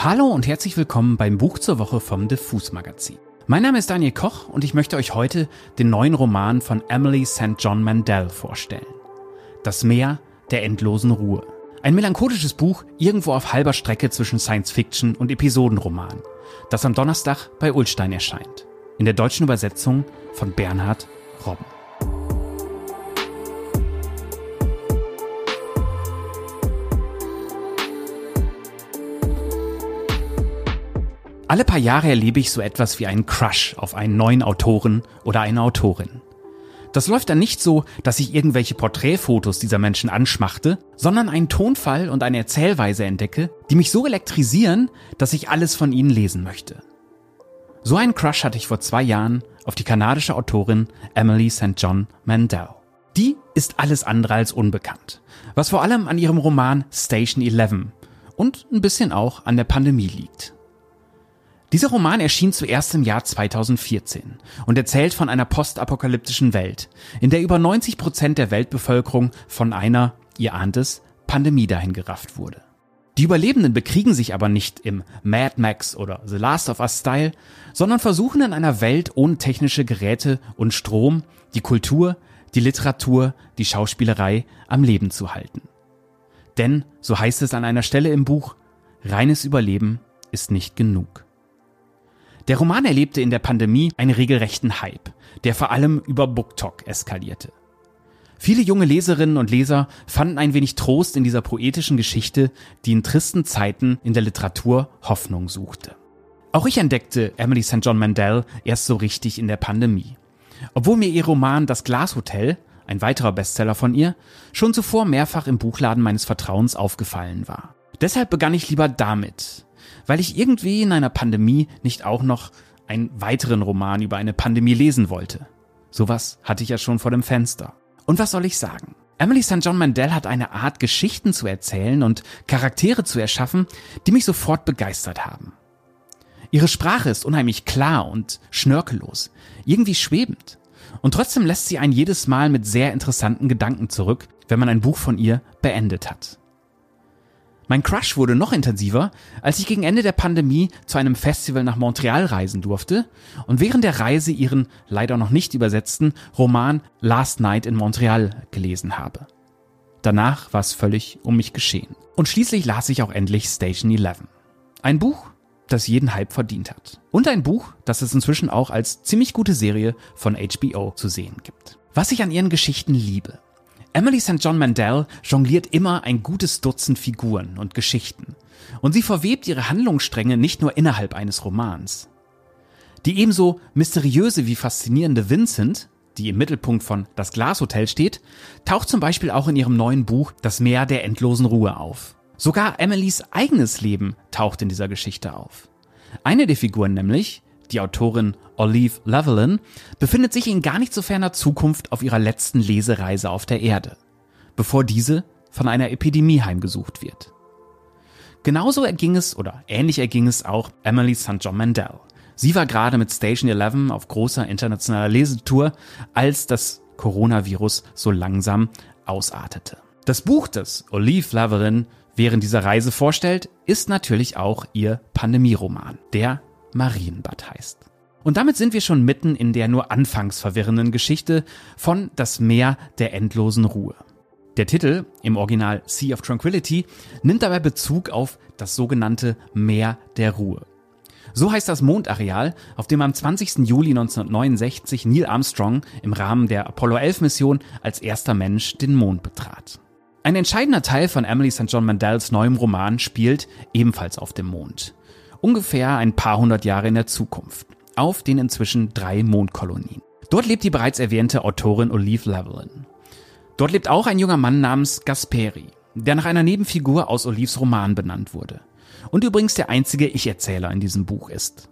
Hallo und herzlich willkommen beim Buch zur Woche vom Diffus Magazin. Mein Name ist Daniel Koch und ich möchte euch heute den neuen Roman von Emily St. John Mandel vorstellen. Das Meer der endlosen Ruhe. Ein melancholisches Buch irgendwo auf halber Strecke zwischen Science Fiction und Episodenroman, das am Donnerstag bei Ulstein erscheint. In der deutschen Übersetzung von Bernhard Robben. Alle paar Jahre erlebe ich so etwas wie einen Crush auf einen neuen Autoren oder eine Autorin. Das läuft dann nicht so, dass ich irgendwelche Porträtfotos dieser Menschen anschmachte, sondern einen Tonfall und eine Erzählweise entdecke, die mich so elektrisieren, dass ich alles von ihnen lesen möchte. So einen Crush hatte ich vor zwei Jahren auf die kanadische Autorin Emily St. John Mandel. Die ist alles andere als unbekannt, was vor allem an ihrem Roman Station 11 und ein bisschen auch an der Pandemie liegt. Dieser Roman erschien zuerst im Jahr 2014 und erzählt von einer postapokalyptischen Welt, in der über 90 Prozent der Weltbevölkerung von einer, ihr ahnt es, Pandemie dahingerafft wurde. Die Überlebenden bekriegen sich aber nicht im Mad Max oder The Last of Us Style, sondern versuchen in einer Welt ohne technische Geräte und Strom die Kultur, die Literatur, die Schauspielerei am Leben zu halten. Denn, so heißt es an einer Stelle im Buch, reines Überleben ist nicht genug. Der Roman erlebte in der Pandemie einen regelrechten Hype, der vor allem über BookTok eskalierte. Viele junge Leserinnen und Leser fanden ein wenig Trost in dieser poetischen Geschichte, die in tristen Zeiten in der Literatur Hoffnung suchte. Auch ich entdeckte Emily St. John Mandel erst so richtig in der Pandemie. Obwohl mir ihr Roman Das Glashotel, ein weiterer Bestseller von ihr, schon zuvor mehrfach im Buchladen meines Vertrauens aufgefallen war. Deshalb begann ich lieber damit, weil ich irgendwie in einer Pandemie nicht auch noch einen weiteren Roman über eine Pandemie lesen wollte. Sowas hatte ich ja schon vor dem Fenster. Und was soll ich sagen? Emily St. John Mandel hat eine Art, Geschichten zu erzählen und Charaktere zu erschaffen, die mich sofort begeistert haben. Ihre Sprache ist unheimlich klar und schnörkellos, irgendwie schwebend. Und trotzdem lässt sie einen jedes Mal mit sehr interessanten Gedanken zurück, wenn man ein Buch von ihr beendet hat. Mein Crush wurde noch intensiver, als ich gegen Ende der Pandemie zu einem Festival nach Montreal reisen durfte und während der Reise ihren leider noch nicht übersetzten Roman Last Night in Montreal gelesen habe. Danach war es völlig um mich geschehen. Und schließlich las ich auch endlich Station 11. Ein Buch, das jeden Hype verdient hat. Und ein Buch, das es inzwischen auch als ziemlich gute Serie von HBO zu sehen gibt. Was ich an ihren Geschichten liebe, Emily St. John Mandel jongliert immer ein gutes Dutzend Figuren und Geschichten. Und sie verwebt ihre Handlungsstränge nicht nur innerhalb eines Romans. Die ebenso mysteriöse wie faszinierende Vincent, die im Mittelpunkt von Das Glashotel steht, taucht zum Beispiel auch in ihrem neuen Buch Das Meer der endlosen Ruhe auf. Sogar Emilys eigenes Leben taucht in dieser Geschichte auf. Eine der Figuren nämlich, die Autorin Olive Levelin, befindet sich in gar nicht so ferner Zukunft auf ihrer letzten Lesereise auf der Erde, bevor diese von einer Epidemie heimgesucht wird. Genauso erging es oder ähnlich erging es auch Emily St. John Mandel. Sie war gerade mit Station 11 auf großer internationaler Lesetour, als das Coronavirus so langsam ausartete. Das Buch, das Olive Laverin während dieser Reise vorstellt, ist natürlich auch ihr Pandemieroman, der Marienbad heißt. Und damit sind wir schon mitten in der nur anfangs verwirrenden Geschichte von Das Meer der endlosen Ruhe. Der Titel, im Original Sea of Tranquility, nimmt dabei Bezug auf das sogenannte Meer der Ruhe. So heißt das Mondareal, auf dem am 20. Juli 1969 Neil Armstrong im Rahmen der Apollo 11 Mission als erster Mensch den Mond betrat. Ein entscheidender Teil von Emily St. John Mandels neuem Roman spielt ebenfalls auf dem Mond ungefähr ein paar hundert Jahre in der Zukunft, auf den inzwischen drei Mondkolonien. Dort lebt die bereits erwähnte Autorin Olive Levelin. Dort lebt auch ein junger Mann namens Gasperi, der nach einer Nebenfigur aus Olives Roman benannt wurde und übrigens der einzige Ich-Erzähler in diesem Buch ist.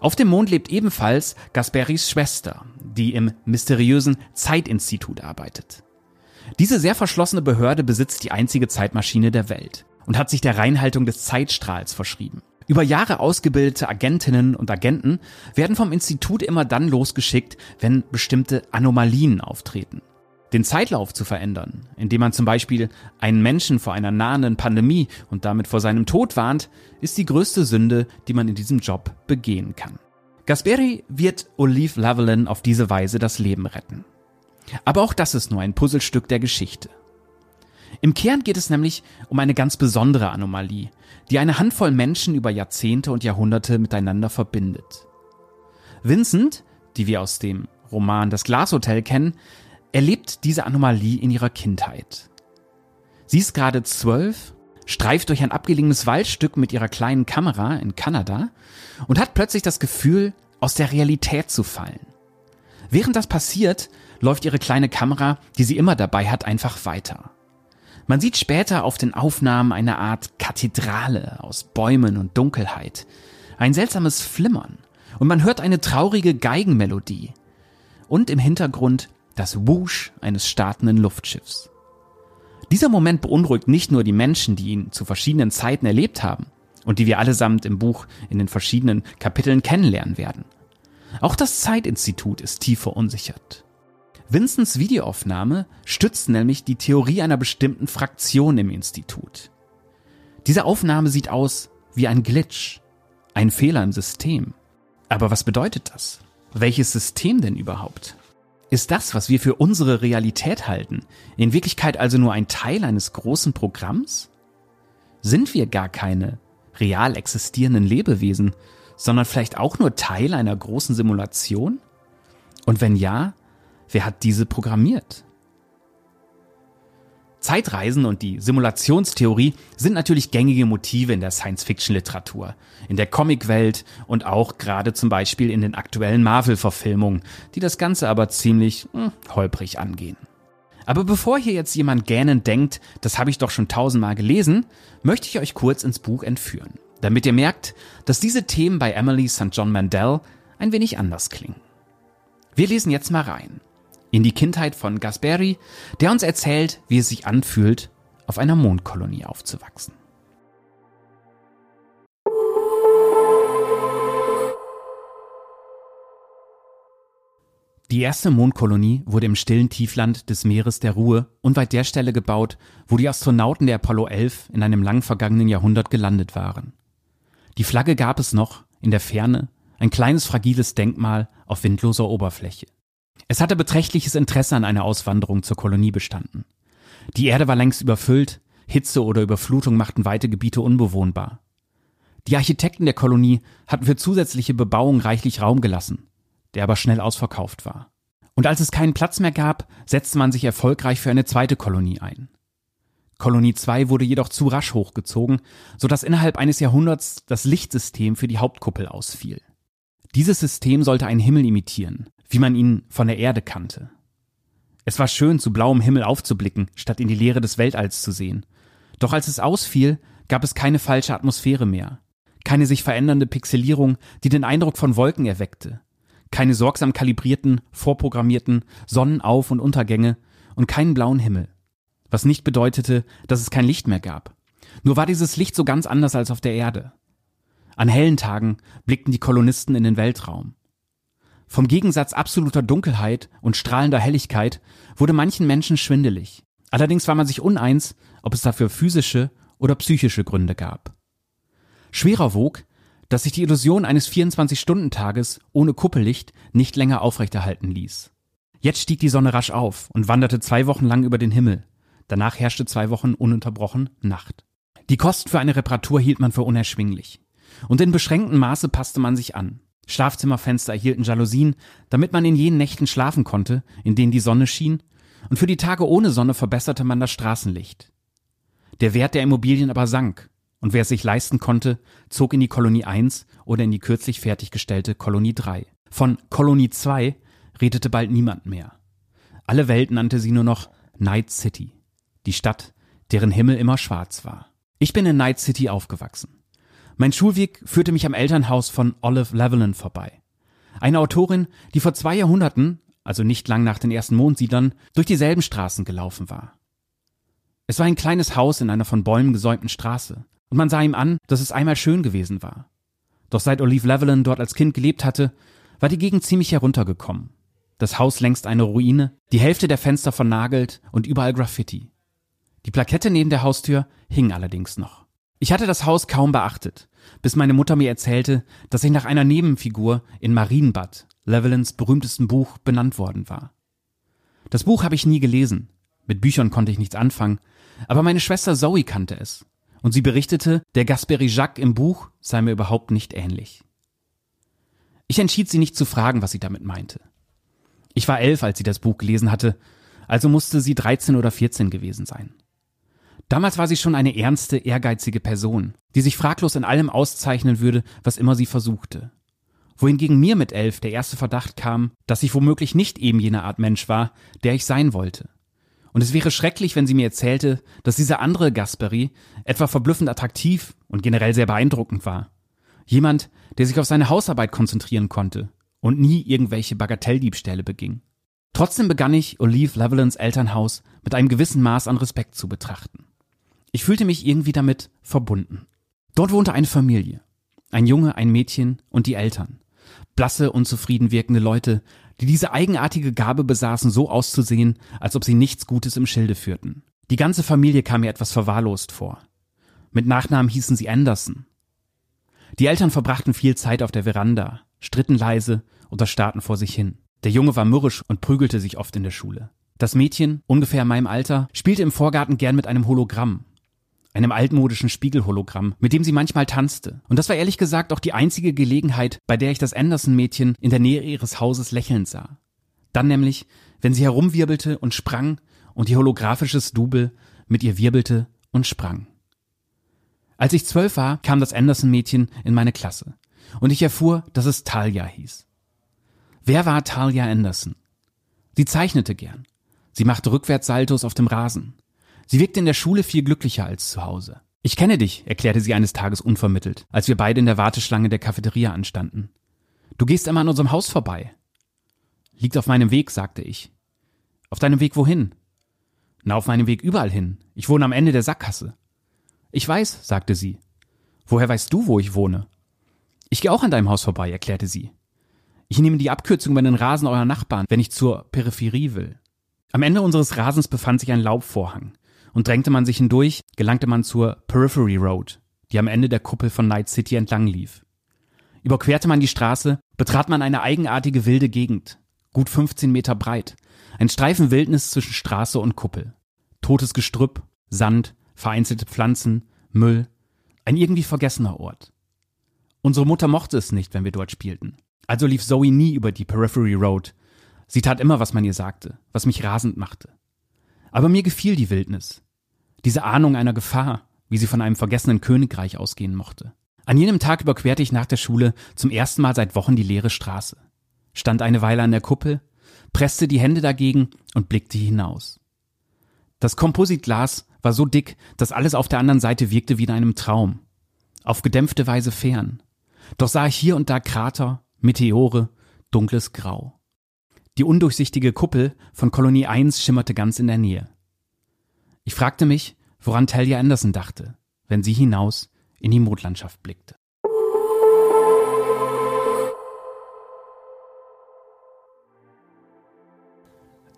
Auf dem Mond lebt ebenfalls Gasperis Schwester, die im mysteriösen Zeitinstitut arbeitet. Diese sehr verschlossene Behörde besitzt die einzige Zeitmaschine der Welt und hat sich der Reinhaltung des Zeitstrahls verschrieben. Über Jahre ausgebildete Agentinnen und Agenten werden vom Institut immer dann losgeschickt, wenn bestimmte Anomalien auftreten. Den Zeitlauf zu verändern, indem man zum Beispiel einen Menschen vor einer nahenden Pandemie und damit vor seinem Tod warnt, ist die größte Sünde, die man in diesem Job begehen kann. Gasperi wird Olive Lavalin auf diese Weise das Leben retten. Aber auch das ist nur ein Puzzlestück der Geschichte. Im Kern geht es nämlich um eine ganz besondere Anomalie, die eine Handvoll Menschen über Jahrzehnte und Jahrhunderte miteinander verbindet. Vincent, die wir aus dem Roman Das Glashotel kennen, erlebt diese Anomalie in ihrer Kindheit. Sie ist gerade zwölf, streift durch ein abgelegenes Waldstück mit ihrer kleinen Kamera in Kanada und hat plötzlich das Gefühl, aus der Realität zu fallen. Während das passiert, läuft ihre kleine Kamera, die sie immer dabei hat, einfach weiter. Man sieht später auf den Aufnahmen eine Art Kathedrale aus Bäumen und Dunkelheit, ein seltsames Flimmern und man hört eine traurige Geigenmelodie und im Hintergrund das Wusch eines startenden Luftschiffs. Dieser Moment beunruhigt nicht nur die Menschen, die ihn zu verschiedenen Zeiten erlebt haben und die wir allesamt im Buch in den verschiedenen Kapiteln kennenlernen werden. Auch das Zeitinstitut ist tief verunsichert. Vincents Videoaufnahme stützt nämlich die Theorie einer bestimmten Fraktion im Institut. Diese Aufnahme sieht aus wie ein Glitch, ein Fehler im System. Aber was bedeutet das? Welches System denn überhaupt? Ist das, was wir für unsere Realität halten, in Wirklichkeit also nur ein Teil eines großen Programms? Sind wir gar keine real existierenden Lebewesen, sondern vielleicht auch nur Teil einer großen Simulation? Und wenn ja, wer hat diese programmiert? Zeitreisen und die Simulationstheorie sind natürlich gängige Motive in der Science-Fiction-Literatur, in der Comicwelt und auch gerade zum Beispiel in den aktuellen Marvel-Verfilmungen, die das Ganze aber ziemlich hm, holprig angehen. Aber bevor hier jetzt jemand gähnend denkt, das habe ich doch schon tausendmal gelesen, möchte ich euch kurz ins Buch entführen, damit ihr merkt, dass diese Themen bei Emily St. John Mandel ein wenig anders klingen. Wir lesen jetzt mal rein in die Kindheit von Gasperi, der uns erzählt, wie es sich anfühlt, auf einer Mondkolonie aufzuwachsen. Die erste Mondkolonie wurde im stillen Tiefland des Meeres der Ruhe unweit der Stelle gebaut, wo die Astronauten der Apollo 11 in einem lang vergangenen Jahrhundert gelandet waren. Die Flagge gab es noch, in der Ferne, ein kleines fragiles Denkmal auf windloser Oberfläche. Es hatte beträchtliches Interesse an einer Auswanderung zur Kolonie bestanden. Die Erde war längst überfüllt, Hitze oder Überflutung machten weite Gebiete unbewohnbar. Die Architekten der Kolonie hatten für zusätzliche Bebauung reichlich Raum gelassen, der aber schnell ausverkauft war. Und als es keinen Platz mehr gab, setzte man sich erfolgreich für eine zweite Kolonie ein. Kolonie 2 wurde jedoch zu rasch hochgezogen, so dass innerhalb eines Jahrhunderts das Lichtsystem für die Hauptkuppel ausfiel. Dieses System sollte einen Himmel imitieren, wie man ihn von der Erde kannte. Es war schön, zu blauem Himmel aufzublicken, statt in die Leere des Weltalls zu sehen. Doch als es ausfiel, gab es keine falsche Atmosphäre mehr, keine sich verändernde Pixelierung, die den Eindruck von Wolken erweckte, keine sorgsam kalibrierten, vorprogrammierten Sonnenauf- und Untergänge und keinen blauen Himmel. Was nicht bedeutete, dass es kein Licht mehr gab. Nur war dieses Licht so ganz anders als auf der Erde. An hellen Tagen blickten die Kolonisten in den Weltraum. Vom Gegensatz absoluter Dunkelheit und strahlender Helligkeit wurde manchen Menschen schwindelig. Allerdings war man sich uneins, ob es dafür physische oder psychische Gründe gab. Schwerer wog, dass sich die Illusion eines 24-Stunden-Tages ohne Kuppellicht nicht länger aufrechterhalten ließ. Jetzt stieg die Sonne rasch auf und wanderte zwei Wochen lang über den Himmel. Danach herrschte zwei Wochen ununterbrochen Nacht. Die Kosten für eine Reparatur hielt man für unerschwinglich. Und in beschränktem Maße passte man sich an. Schlafzimmerfenster erhielten Jalousien, damit man in jenen Nächten schlafen konnte, in denen die Sonne schien, und für die Tage ohne Sonne verbesserte man das Straßenlicht. Der Wert der Immobilien aber sank, und wer es sich leisten konnte, zog in die Kolonie 1 oder in die kürzlich fertiggestellte Kolonie 3. Von Kolonie 2 redete bald niemand mehr. Alle Welt nannte sie nur noch Night City, die Stadt, deren Himmel immer schwarz war. Ich bin in Night City aufgewachsen. Mein Schulweg führte mich am Elternhaus von Olive Levelin vorbei. Eine Autorin, die vor zwei Jahrhunderten, also nicht lang nach den ersten Mondsiedlern, durch dieselben Straßen gelaufen war. Es war ein kleines Haus in einer von Bäumen gesäumten Straße, und man sah ihm an, dass es einmal schön gewesen war. Doch seit Olive Levelin dort als Kind gelebt hatte, war die Gegend ziemlich heruntergekommen. das Haus längst eine Ruine, die Hälfte der Fenster vernagelt und überall Graffiti. Die Plakette neben der Haustür hing allerdings noch. Ich hatte das Haus kaum beachtet, bis meine Mutter mir erzählte, dass ich nach einer Nebenfigur in Marienbad, Levelins berühmtesten Buch, benannt worden war. Das Buch habe ich nie gelesen. Mit Büchern konnte ich nichts anfangen, aber meine Schwester Zoe kannte es. Und sie berichtete, der Gasperi Jacques im Buch sei mir überhaupt nicht ähnlich. Ich entschied sie nicht zu fragen, was sie damit meinte. Ich war elf, als sie das Buch gelesen hatte, also musste sie 13 oder 14 gewesen sein. Damals war sie schon eine ernste, ehrgeizige Person, die sich fraglos in allem auszeichnen würde, was immer sie versuchte. Wohingegen mir mit elf der erste Verdacht kam, dass ich womöglich nicht eben jene Art Mensch war, der ich sein wollte. Und es wäre schrecklich, wenn sie mir erzählte, dass dieser andere Gasperi etwa verblüffend attraktiv und generell sehr beeindruckend war. Jemand, der sich auf seine Hausarbeit konzentrieren konnte und nie irgendwelche Bagatelldiebstähle beging. Trotzdem begann ich Olive Levellands Elternhaus mit einem gewissen Maß an Respekt zu betrachten. Ich fühlte mich irgendwie damit verbunden. Dort wohnte eine Familie. Ein Junge, ein Mädchen und die Eltern. Blasse, unzufrieden wirkende Leute, die diese eigenartige Gabe besaßen, so auszusehen, als ob sie nichts Gutes im Schilde führten. Die ganze Familie kam mir etwas verwahrlost vor. Mit Nachnamen hießen sie Anderson. Die Eltern verbrachten viel Zeit auf der Veranda, stritten leise oder starrten vor sich hin. Der Junge war mürrisch und prügelte sich oft in der Schule. Das Mädchen, ungefähr in meinem Alter, spielte im Vorgarten gern mit einem Hologramm, einem altmodischen Spiegelhologramm, mit dem sie manchmal tanzte. Und das war ehrlich gesagt auch die einzige Gelegenheit, bei der ich das Anderson-Mädchen in der Nähe ihres Hauses lächelnd sah. Dann nämlich, wenn sie herumwirbelte und sprang und ihr holographisches Double mit ihr wirbelte und sprang. Als ich zwölf war, kam das Anderson-Mädchen in meine Klasse und ich erfuhr, dass es Talia hieß. Wer war Talia Anderson? Sie zeichnete gern. Sie machte Rückwärtssaltos auf dem Rasen. Sie wirkte in der Schule viel glücklicher als zu Hause. Ich kenne dich, erklärte sie eines Tages unvermittelt, als wir beide in der Warteschlange der Cafeteria anstanden. Du gehst immer an unserem Haus vorbei. Liegt auf meinem Weg, sagte ich. Auf deinem Weg wohin? Na, auf meinem Weg überall hin. Ich wohne am Ende der Sackgasse. Ich weiß, sagte sie. Woher weißt du, wo ich wohne? Ich gehe auch an deinem Haus vorbei, erklärte sie. Ich nehme die Abkürzung über den Rasen eurer Nachbarn, wenn ich zur Peripherie will. Am Ende unseres Rasens befand sich ein Laubvorhang und drängte man sich hindurch, gelangte man zur Periphery Road, die am Ende der Kuppel von Night City entlang lief. Überquerte man die Straße, betrat man eine eigenartige wilde Gegend, gut 15 Meter breit, ein Streifen Wildnis zwischen Straße und Kuppel. Totes Gestrüpp, Sand, vereinzelte Pflanzen, Müll, ein irgendwie vergessener Ort. Unsere Mutter mochte es nicht, wenn wir dort spielten. Also lief Zoe nie über die Periphery Road. Sie tat immer, was man ihr sagte, was mich rasend machte. Aber mir gefiel die Wildnis. Diese Ahnung einer Gefahr, wie sie von einem vergessenen Königreich ausgehen mochte. An jenem Tag überquerte ich nach der Schule zum ersten Mal seit Wochen die leere Straße, stand eine Weile an der Kuppel, presste die Hände dagegen und blickte hinaus. Das Kompositglas war so dick, dass alles auf der anderen Seite wirkte wie in einem Traum, auf gedämpfte Weise fern. Doch sah ich hier und da Krater, Meteore, dunkles Grau. Die undurchsichtige Kuppel von Kolonie 1 schimmerte ganz in der Nähe. Ich fragte mich, woran Talia Anderson dachte, wenn sie hinaus in die Mondlandschaft blickte.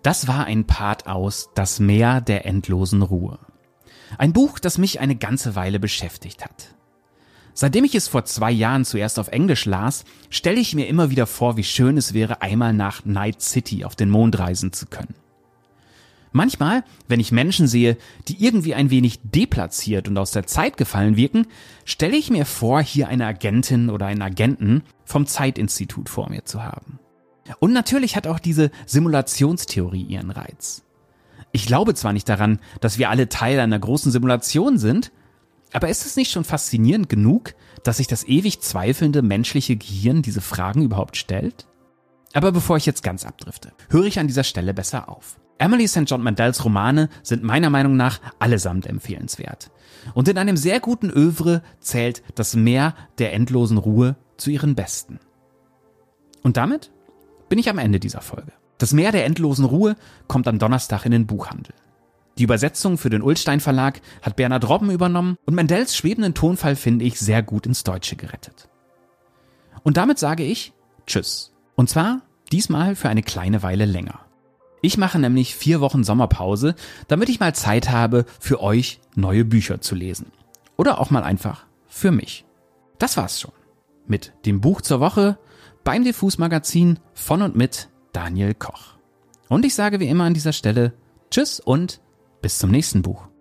Das war ein Part aus Das Meer der endlosen Ruhe. Ein Buch, das mich eine ganze Weile beschäftigt hat. Seitdem ich es vor zwei Jahren zuerst auf Englisch las, stelle ich mir immer wieder vor, wie schön es wäre, einmal nach Night City auf den Mond reisen zu können. Manchmal, wenn ich Menschen sehe, die irgendwie ein wenig deplatziert und aus der Zeit gefallen wirken, stelle ich mir vor, hier eine Agentin oder einen Agenten vom Zeitinstitut vor mir zu haben. Und natürlich hat auch diese Simulationstheorie ihren Reiz. Ich glaube zwar nicht daran, dass wir alle Teil einer großen Simulation sind, aber ist es nicht schon faszinierend genug, dass sich das ewig zweifelnde menschliche Gehirn diese Fragen überhaupt stellt? Aber bevor ich jetzt ganz abdrifte, höre ich an dieser Stelle besser auf. Emily St. John Mandels Romane sind meiner Meinung nach allesamt empfehlenswert. Und in einem sehr guten Övre zählt das Meer der endlosen Ruhe zu ihren besten. Und damit bin ich am Ende dieser Folge. Das Meer der endlosen Ruhe kommt am Donnerstag in den Buchhandel. Die Übersetzung für den Ulstein Verlag hat Bernhard Robben übernommen und Mendels schwebenden Tonfall finde ich sehr gut ins Deutsche gerettet. Und damit sage ich Tschüss. Und zwar Diesmal für eine kleine Weile länger. Ich mache nämlich vier Wochen Sommerpause, damit ich mal Zeit habe, für euch neue Bücher zu lesen. Oder auch mal einfach für mich. Das war's schon. Mit dem Buch zur Woche beim Diffus Magazin von und mit Daniel Koch. Und ich sage wie immer an dieser Stelle Tschüss und bis zum nächsten Buch.